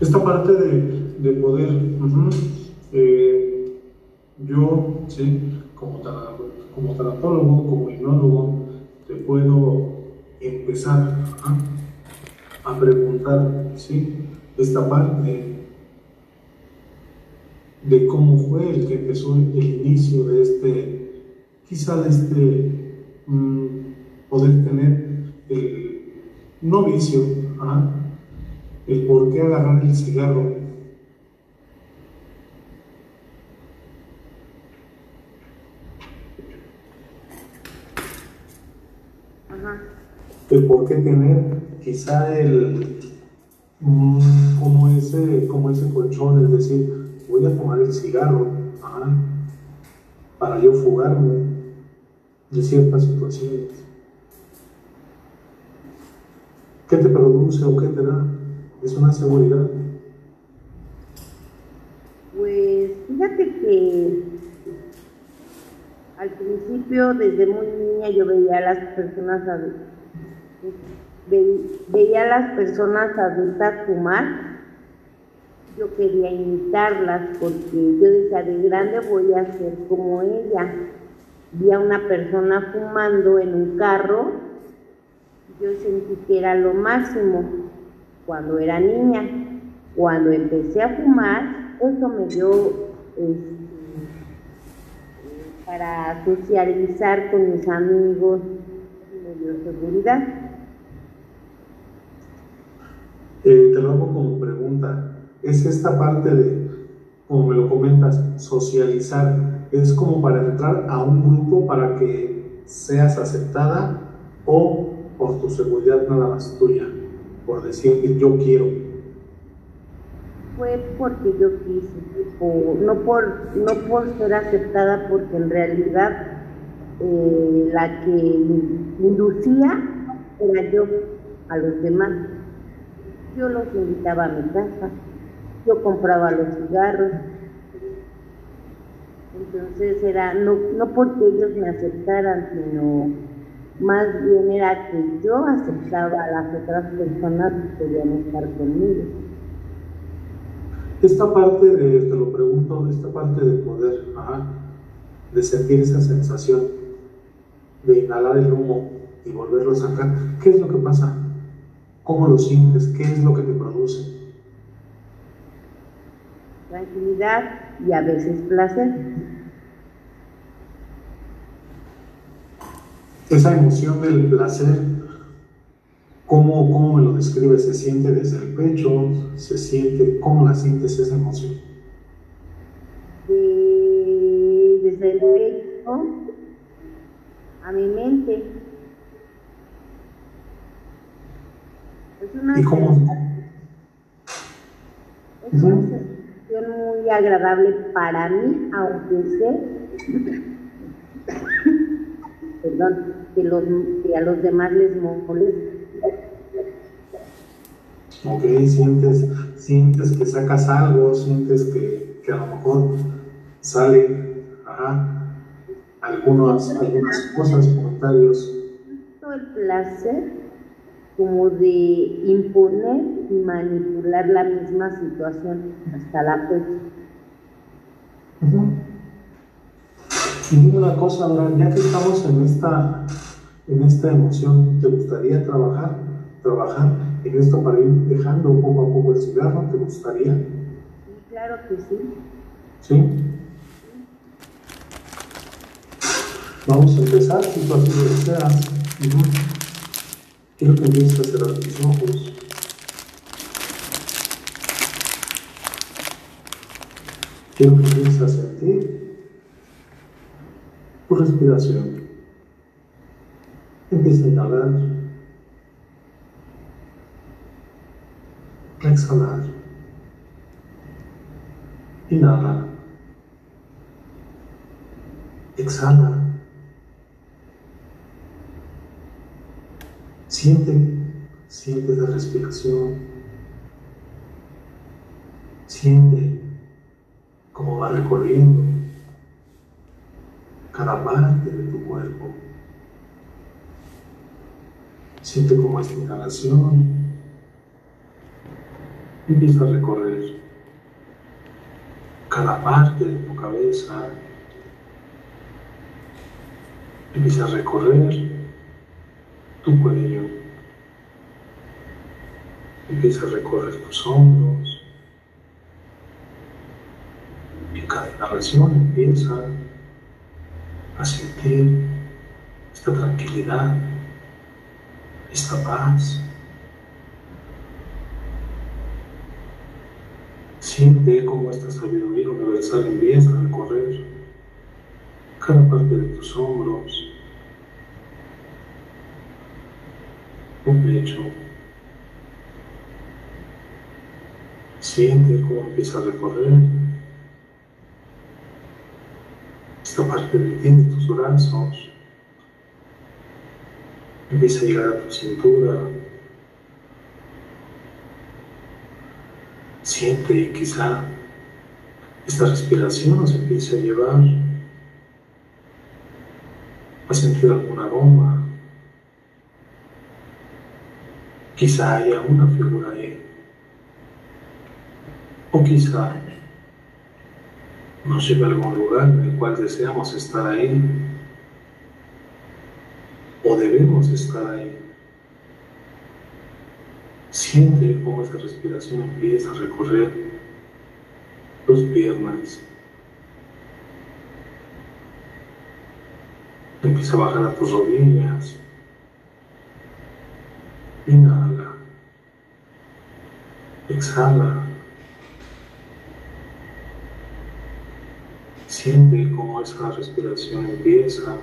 Esta parte de, poder, eh, yo, ¿sí? como, como tanatólogo, como hipnólogo, te puedo empezar a preguntar, ¿sí? Esta parte de cómo fue el que empezó el inicio de este, quizá de este mm, poder tener el novicio, el por qué agarrar el cigarro. El por qué tener quizá el mm, como ese, como ese colchón, es decir, voy a fumar el cigarro para yo fugarme de ciertas situaciones. ¿Qué te produce o qué te da? Es una seguridad. Pues fíjate que al principio, desde muy niña, yo veía a las personas adultas, veía a las personas adultas fumar yo quería imitarlas porque yo decía de grande voy a ser como ella. Vi a una persona fumando en un carro, yo sentí que era lo máximo cuando era niña. Cuando empecé a fumar, eso me dio este, para socializar con mis amigos, me dio seguridad. Eh, te lo hago como pregunta es esta parte de, como me lo comentas, socializar. Es como para entrar a un grupo para que seas aceptada o por tu seguridad nada más tuya, por decir que yo quiero. Fue porque yo quise, no, por, no por ser aceptada, porque en realidad eh, la que inducía era yo a los demás. Yo los invitaba a mi casa yo compraba los cigarros. Entonces era, no, no porque ellos me aceptaran, sino más bien era que yo aceptaba a las otras personas que querían estar conmigo. Esta parte de, te lo pregunto, esta parte de poder, de sentir esa sensación, de inhalar el humo y volverlo a sacar, ¿qué es lo que pasa? ¿Cómo lo sientes? ¿Qué es lo que te produce? tranquilidad y a veces placer. Esa emoción del placer, ¿cómo, cómo me lo describes? ¿Se siente desde el pecho? ¿Se siente? ¿Cómo la sientes esa emoción? desde el pecho a mi mente. Es una ¿Y cómo? Es muy agradable para mí, aunque sé perdón, que, los, que a los demás les moleste. Ok, sientes, sientes que sacas algo, sientes que, que a lo mejor sale algunas, algunas cosas, comentarios. El placer como de imponer y manipular la misma situación hasta la fecha. Y dime una cosa, ya que estamos en esta, en esta emoción, ¿te gustaría trabajar, trabajar en esto para ir dejando poco a poco el cigarro? ¿Te gustaría? Claro que sí. ¿Sí? Vamos a empezar, si tú así lo deseas. Quiero que empieces a cerrar tus ojos. Quiero que empieces a sentir tu respiración. Empieza a inhalar. Exhalar. Inhala. Exhala. Siente, siente la respiración. Siente cómo va recorriendo cada parte de tu cuerpo. Siente cómo esta inhalación Empieza a recorrer cada parte de tu cabeza. Empieza a recorrer tu cuello. Empieza a recorrer tus hombros. Y cada inhalación empieza a sentir esta tranquilidad, esta paz. Siente cómo esta sabiduría universal empieza a recorrer cada parte de tus hombros, tu pecho. Siente cómo empieza a recorrer esta parte de ti, de tus brazos. Empieza a llegar a tu cintura, Siente quizá esta respiración nos empiece a llevar a sentir algún aroma. Quizá haya una figura ahí. O quizá nos lleve a algún lugar en el cual deseamos estar ahí. Debemos estar ahí. Siente cómo esta respiración empieza a recorrer tus piernas. Empieza a bajar a tus rodillas. Inhala. Exhala. Siente cómo esa respiración empieza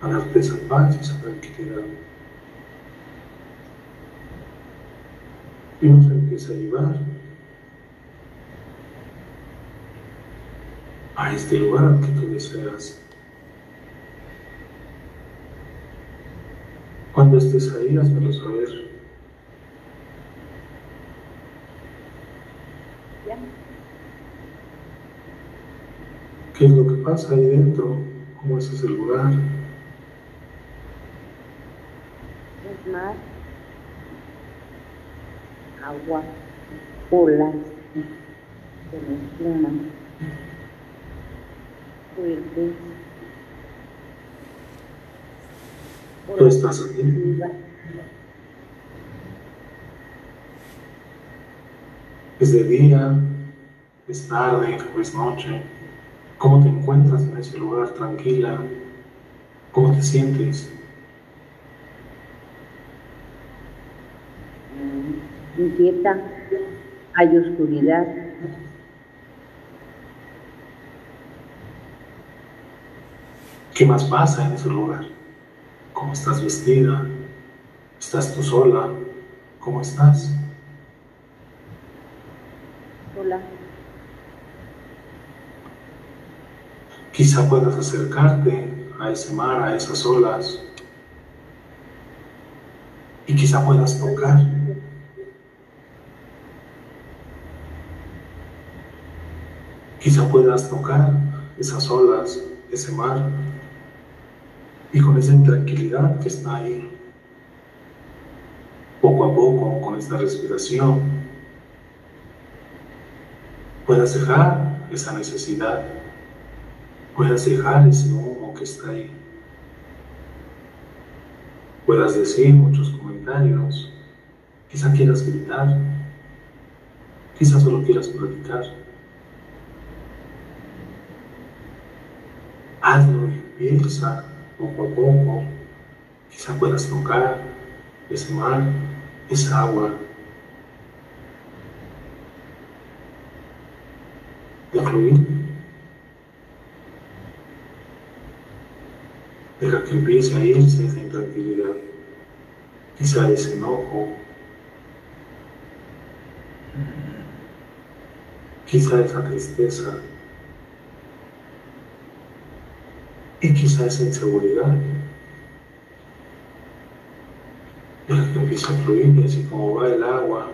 a darte esa paz y esa tranquilidad. y nos empieza a llevar a este lugar que tú deseas. Cuando estés ahí, hazmelo saber. ¿Qué es lo que pasa ahí dentro? ¿Cómo es ese lugar? Más agua, olas, con espuma, fuerte. ¿Tú estás aquí? ¿Es de día? ¿Es tarde? ¿O es noche? ¿Cómo te encuentras en ese lugar tranquila? ¿Cómo te sientes? Inquieta, hay oscuridad. ¿Qué más pasa en ese lugar? ¿Cómo estás vestida? ¿Estás tú sola? ¿Cómo estás? Hola. Quizá puedas acercarte a ese mar, a esas olas, y quizá puedas tocar Quizá puedas tocar esas olas, ese mar, y con esa intranquilidad que está ahí, poco a poco, con esta respiración, puedas dejar esa necesidad, puedas dejar ese humo que está ahí, puedas decir muchos comentarios, quizá quieras gritar, quizá solo quieras platicar. Hazlo y empieza poco a poco. Quizá puedas tocar ese mar, esa agua. De fluir. Deja que empiece a irse esa intranquilidad, quizá ese enojo, quizá esa tristeza. Y quizá esa inseguridad. Deja que empiece a fluir y así como va el agua,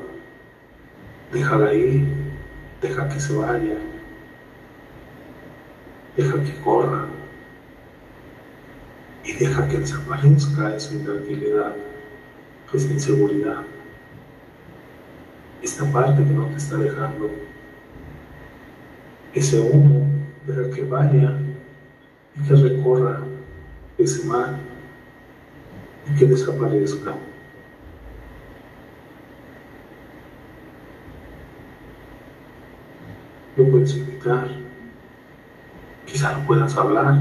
déjala ahí, deja que se vaya, deja que corra y deja que desaparezca esa intranquilidad, esa inseguridad. esta parte que no te está dejando, ese humo, deja que vaya que recorra ese mar y que desaparezca. Lo puedes invitar, quizá no puedas hablar.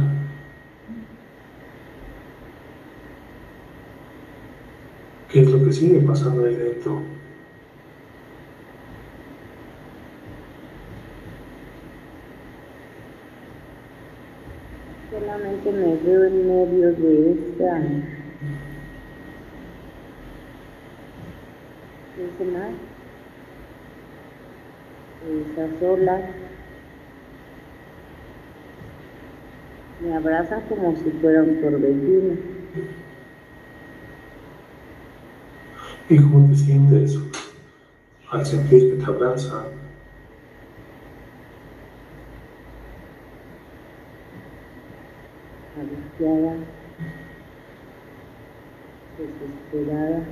¿Qué es lo que sigue pasando ahí dentro? Solamente me veo en medio de esta de mar, de esas olas. Me abrazan como si fuera un torbellino. ¿Y cómo te sientes al sentir que te abraza? Angustiada, desesperada.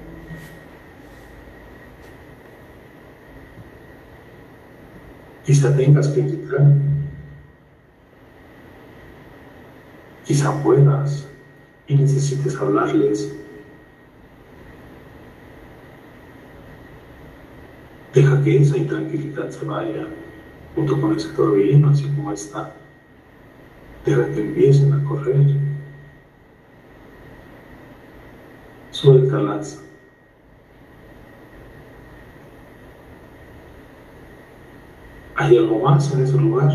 Quizá tengas que gritar. Quizá puedas y necesites hablarles. Deja que esa intranquilidad se vaya junto con ese torbellino así como está. Deja que empiecen a correr. Suéltalas. ¿Hay algo más en ese lugar?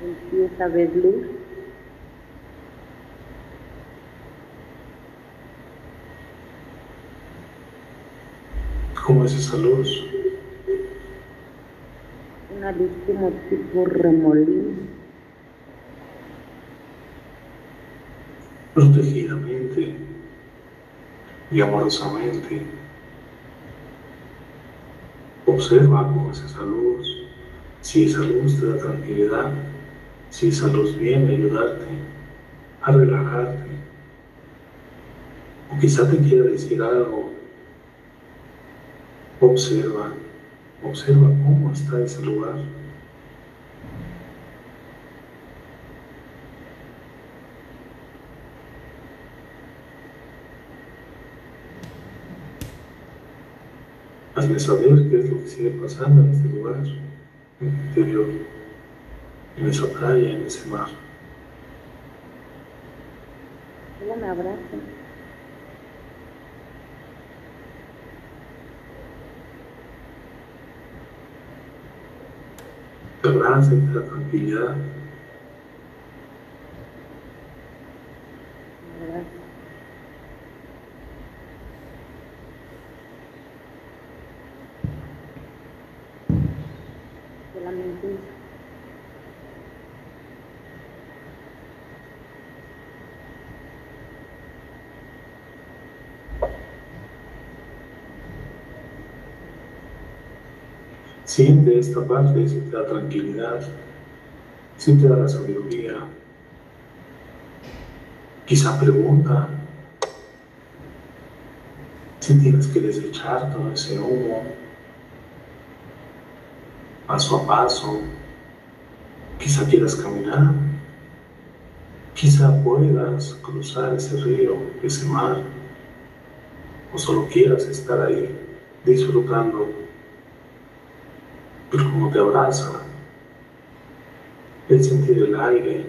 Empieza a ver luz. ¿Cómo es esa luz? Una luz como tipo remolino. protegidamente y amorosamente. Observa cómo es esa luz, si esa luz te da tranquilidad, si esa luz viene a ayudarte a relajarte, o quizá te quiera decir algo. Observa, observa cómo está ese lugar. Hazme saber qué es lo que sigue pasando en este lugar, en el interior, en esa playa, en ese mar. Ella me abraza. Te da tranquilidad. Me abraza. Solamente eso. Siente esta parte, si te da tranquilidad, si te da la sabiduría. Quizá pregunta si tienes que desechar todo ese humo paso a paso. Quizá quieras caminar, quizá puedas cruzar ese río, ese mar, o solo quieras estar ahí disfrutando como te abraza, el sentir el aire,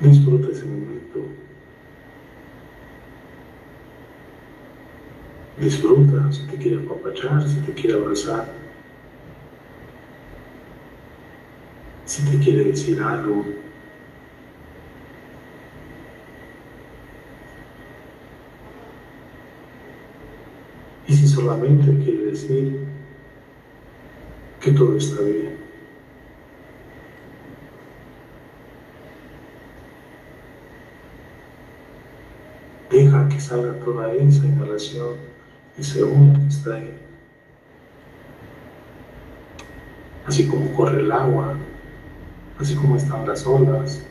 disfruta ese momento. Disfruta si te quiere apapachar, si te quiere abrazar, si te quiere decir algo. Y si solamente quiere decir que todo está bien. Deja que salga toda esa inhalación ese uno que está ahí. Así como corre el agua, así como están las olas.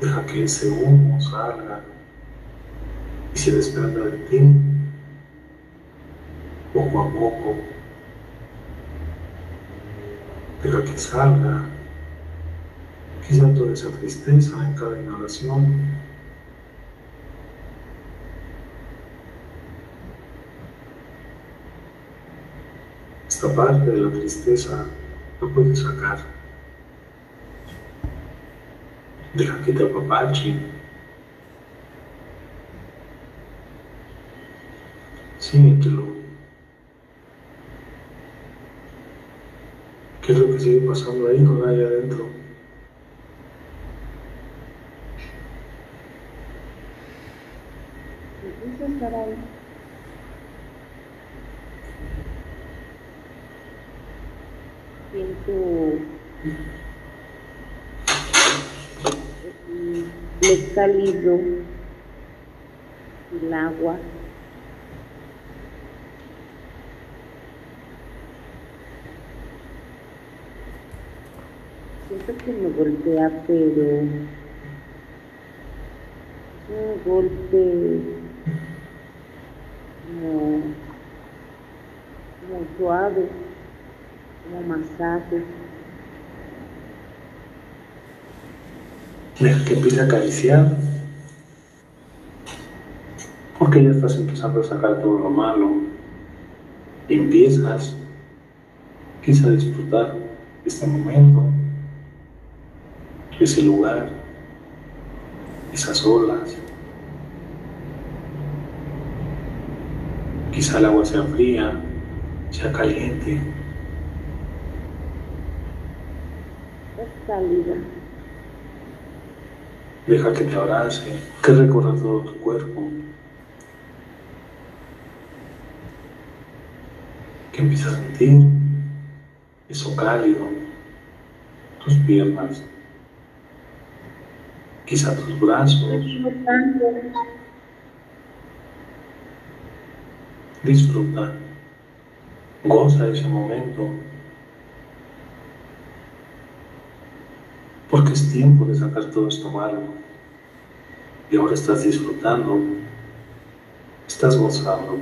Deja que ese humo salga y se desprenda de ti poco a poco. Deja que salga quizá toda esa tristeza en cada inhalación. Esta parte de la tristeza la puedes sacar. Deja que te apapache. Siéntelo. ¿Qué es lo que sigue pasando ahí con ahí adentro? estar ahí. Siento lo cálido, el agua. Siento que me golpea, pero un golpe como, como suave, como masaje. Deja que empiece a acariciar. Porque ya estás empezando a sacar todo lo malo. Empiezas quizá a disfrutar este momento, ese lugar, esas olas. Quizá el agua sea fría, sea caliente. Es cálida. Deja que te abrace, que recorra todo tu cuerpo. Que empieces a sentir eso cálido, tus piernas, quizá tus brazos. Disfruta, goza ese momento, porque es tiempo de sacar todo esto malo. Y ahora estás disfrutando, estás gozando,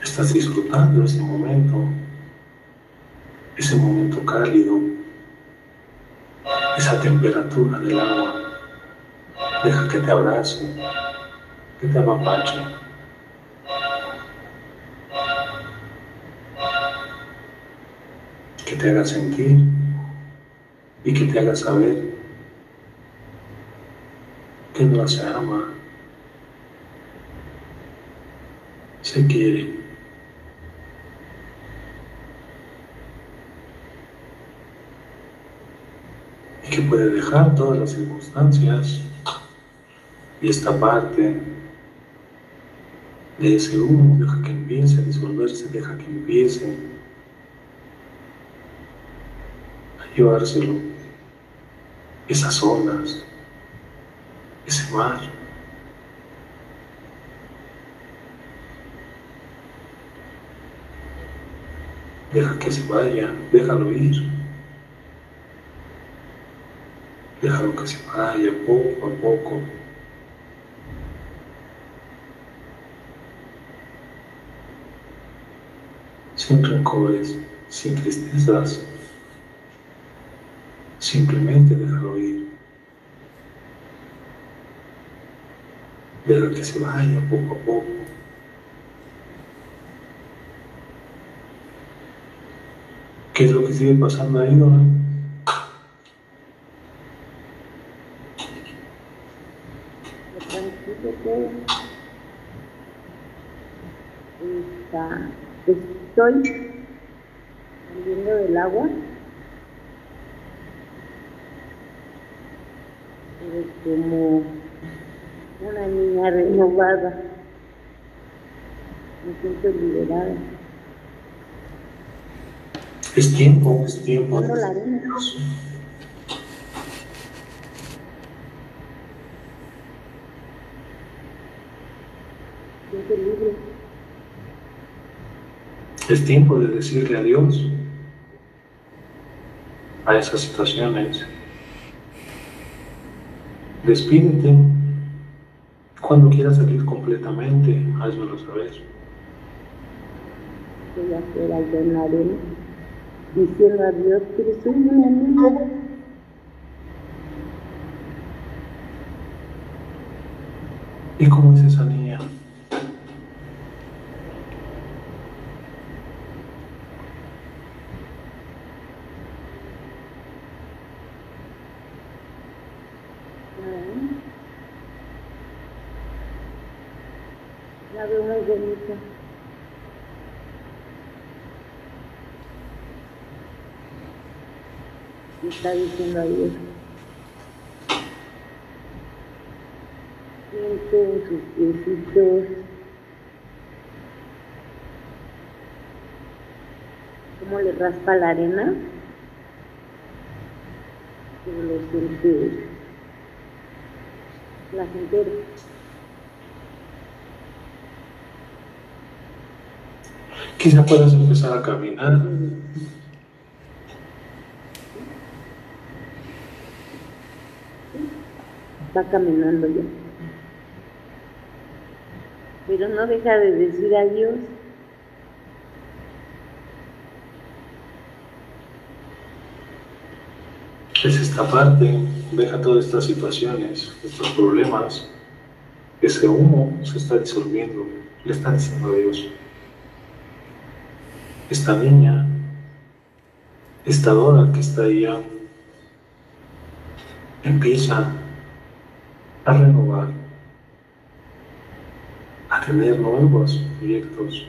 estás disfrutando ese momento, ese momento cálido, esa temperatura del agua. Deja que te abrace que te apapache. Que te haga sentir y que te haga saber que no se ama, se quiere. Y que puede dejar todas las circunstancias y esta parte de ese humo, deja que empiece a disolverse, deja que empiece a llevárselo, esas olas, ese mar. Deja que se vaya, déjalo ir. Déjalo que se vaya poco a poco. sin rencores, sin tristezas. Simplemente déjalo ir. Deja que se vaya poco a poco. ¿Qué es lo que sigue pasando ahí, ahora? estoy saliendo del agua. Pero como una niña renovada, me siento liberada. Es tiempo, es tiempo. La arena. Siento libre. Es tiempo de decirle adiós a esas situaciones. Despídete. Cuando quieras salir completamente, házmelo saber. Voy a hacer algo en la arena, diciendo adiós, pero soy una niña. ¿Y cómo es esa niña? La veo muy bonita. Me está diciendo adiós. Siente en sus piecitos cómo le raspa la arena. Pero lo siente placentero. Quizá puedas empezar a caminar. Va caminando ya. Pero no deja de decir adiós. Es esta parte, deja todas estas situaciones, estos problemas. Ese humo se está disolviendo, le está diciendo adiós. Esta niña, esta Dora que está ya, empieza a renovar, a tener nuevos proyectos.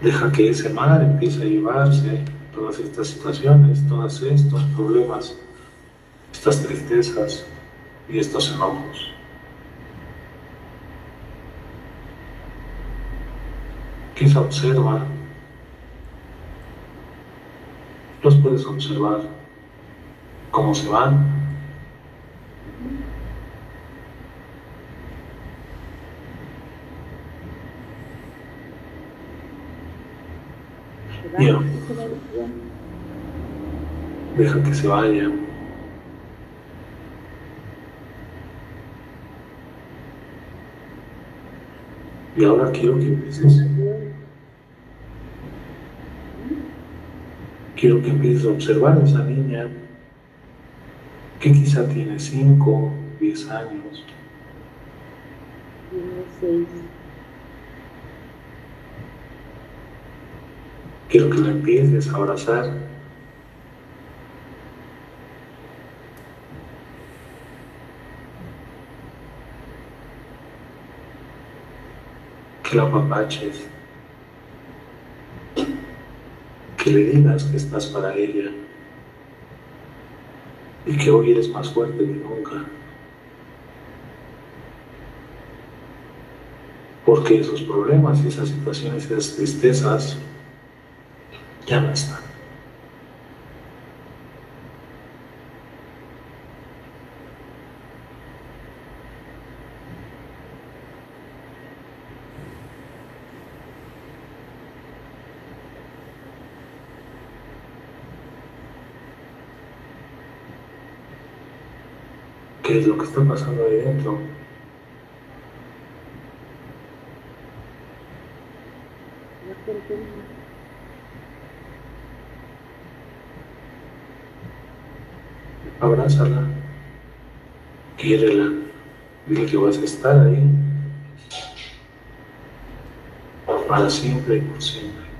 Deja que ese mar empiece a llevarse todas estas situaciones, todos estos problemas, estas tristezas y estos enojos. Quizá observa, los puedes observar. Cómo se van, deja que se vaya. Y ahora quiero que empieces, quiero que empieces a observar a esa niña que quizá tiene 5, 10 años, quiero que la empieces a abrazar. Que la apapaches. Que le digas que estás para ella. Y que hoy eres más fuerte que nunca. Porque esos problemas y esas situaciones, esas tristezas, ya no están. Está pasando ahí dentro? Abrázala, quiérela, dile que vas a estar ahí para siempre y por siempre.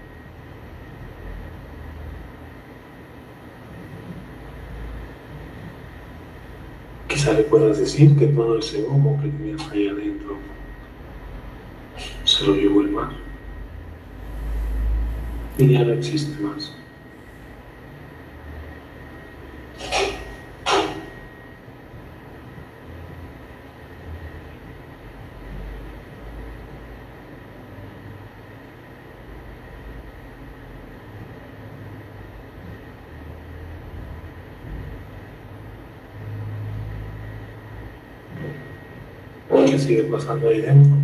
Quizá le puedas decir que todo ese humo que tenías ahí adentro se lo llevó el mar y ya no existe más. ¿Qué sigue pasando ahí dentro?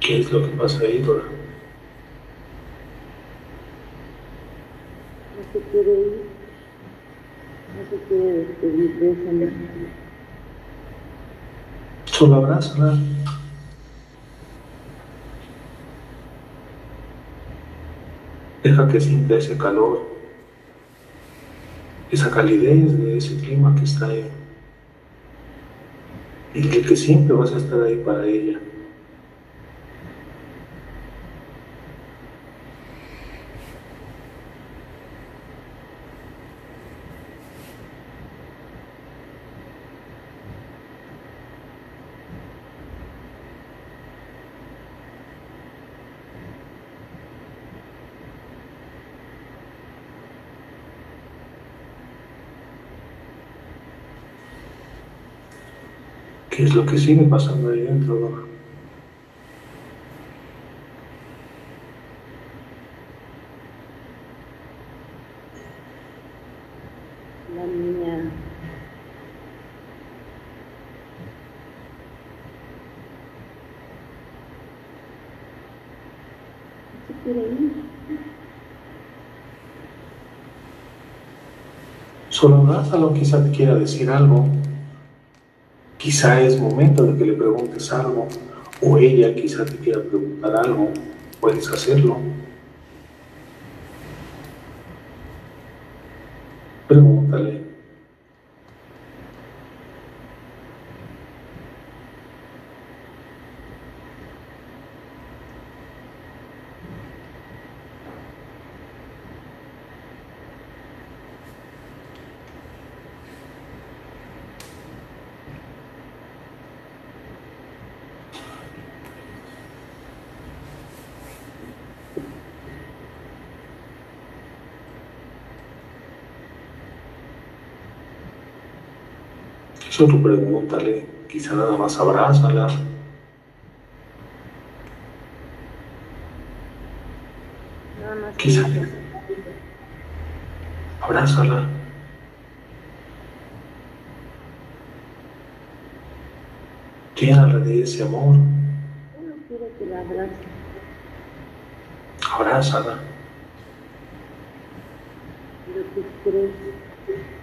¿Qué es lo que pasa ahí, Dora? No se quiere ir. No se quiere despedir de esa. Solo abrázala. Deja que sienta ese calor, esa calidez de ese clima que está ahí. Y que siempre vas a estar ahí para ella. ¿Qué es lo que sigue pasando ahí dentro, Dora? La niña se quiere ir. Solo abrázalo, quizá te quiera decir algo. Quizá es momento de que le preguntes algo, o ella quizá te quiera preguntar algo, puedes hacerlo. Pregúntale. Solo pregúntale, quizá nada más abrázala. Quizá. Abrázala. Llénala de ese amor. Que. Abrázala. Pero ¿qué crees?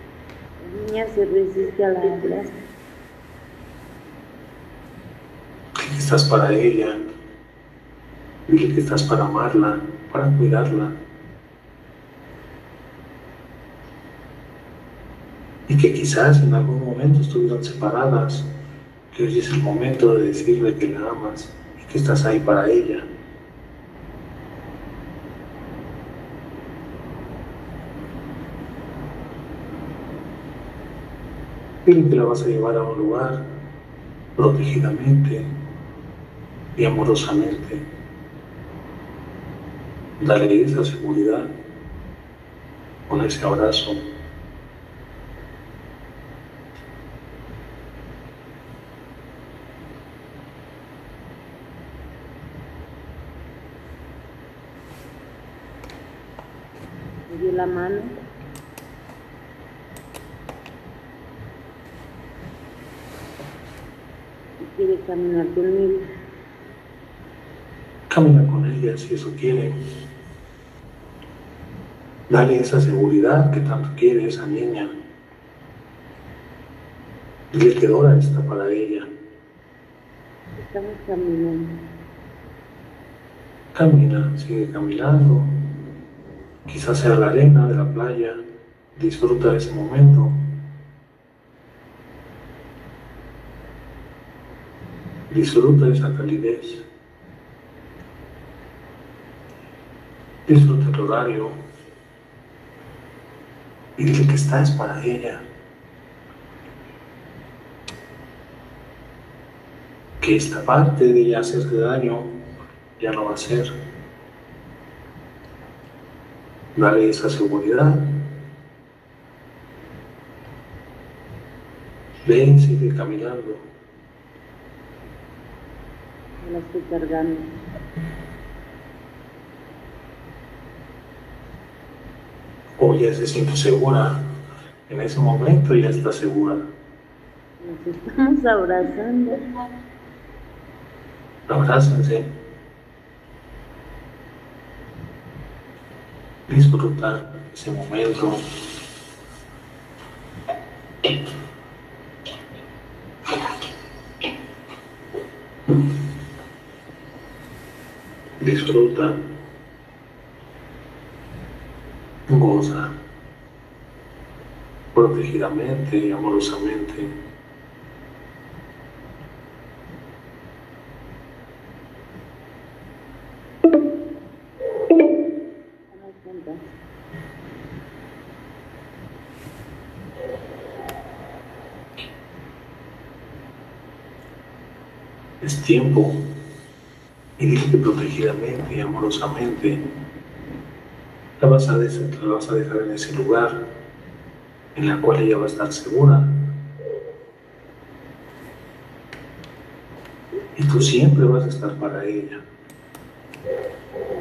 Niña se resiste a la. Dile que estás para ella. Dile que estás para amarla, para cuidarla. Y que quizás en algún momento estuvieron separadas, que hoy es el momento de decirle que la amas y que estás ahí para ella. Dile que la vas a llevar a un lugar protegidamente y amorosamente. Dale esa seguridad con ese abrazo. Me dio la mano. Caminar conmigo. Camina con ella si eso quiere. Dale esa seguridad que tanto quiere esa niña. Dile que Dora está para ella. Estamos caminando. Camina, sigue caminando. Quizás sea la arena de la playa. Disfruta de ese momento. Disfruta esa calidez. Disfruta el horario. Y dile que estás para ella. Que esta parte de ella hacerte daño ya no va a ser. Dale esa seguridad. Ven, sigue caminando. La estoy cargando. O ya se siente segura. En ese momento ya está segura. Nos estamos abrazando. Abrácense. Disfrutar ese momento. Disfruta. Goza. Protegidamente y amorosamente. Es tiempo. Y protegidamente y amorosamente la vas, a la vas a dejar en ese lugar en la cual ella va a estar segura. Y tú siempre vas a estar para ella.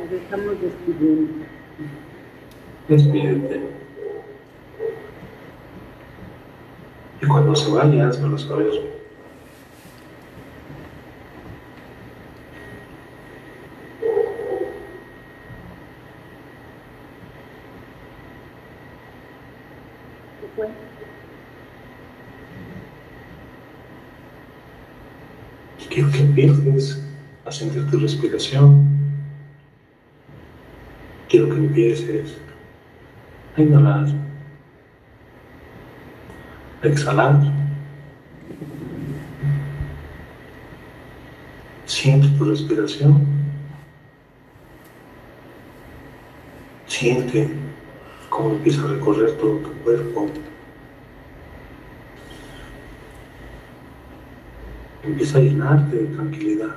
Nos estamos despidiendo. Despídete. Y cuando se vaya, házmelo saber. ¿Qué fue? Quiero que empieces a respiración. Quiero que empieces a inhalar, a exhalar. Siente tu respiración. Siente cómo empieza a recorrer todo tu cuerpo. Empieza a llenarte de tranquilidad.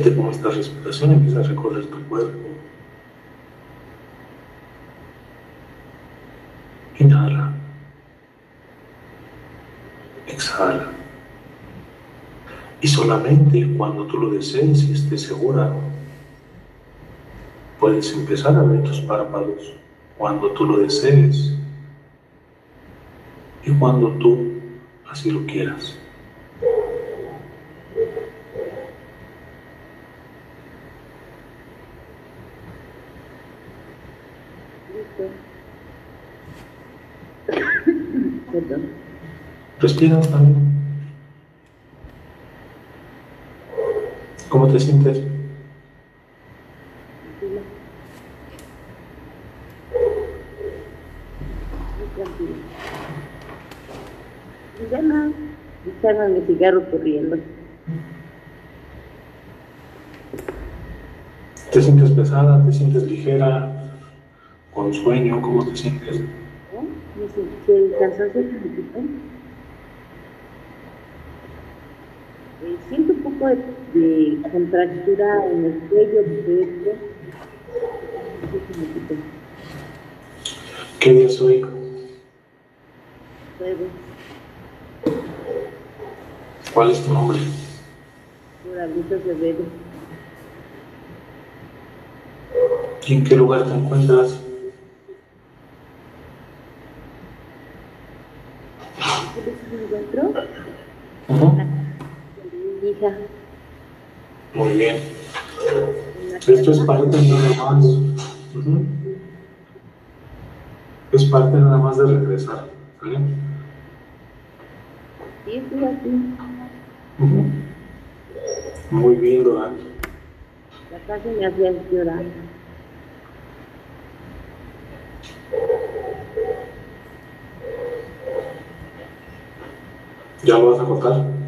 Siente cómo esta respiración empieza a recorrer tu cuerpo. Inhala. Exhala. Y solamente cuando tú lo desees y estés segura, puedes empezar a abrir tus párpados cuando tú lo desees y cuando tú así lo quieras. Respira también. ¿Cómo te sientes? Ya no, echarme mi cigarro corriendo. ¿Te sientes pesada? ¿Te sientes ligera? ¿Con sueño? ¿Cómo te sientes? ¿No? Me sentí el cansancio que me quitó. Eh, siento un poco de, de contractura en el cuello, pecho. ¿Qué día es hoy? Jueves, ¿Cuál es tu nombre? Moralito Acevedo. ¿Y en qué lugar te encuentras? ¿Qué me encuentro? Ujú. Mi hija. Muy bien. Esto es parte nada más. Ujú. Es parte nada más de regresar. ¿sale? Sí, estoy aquí. Ujú. Muy bien, Dora. La casa me hacía llorar. ¿Ya lo vas a cortar?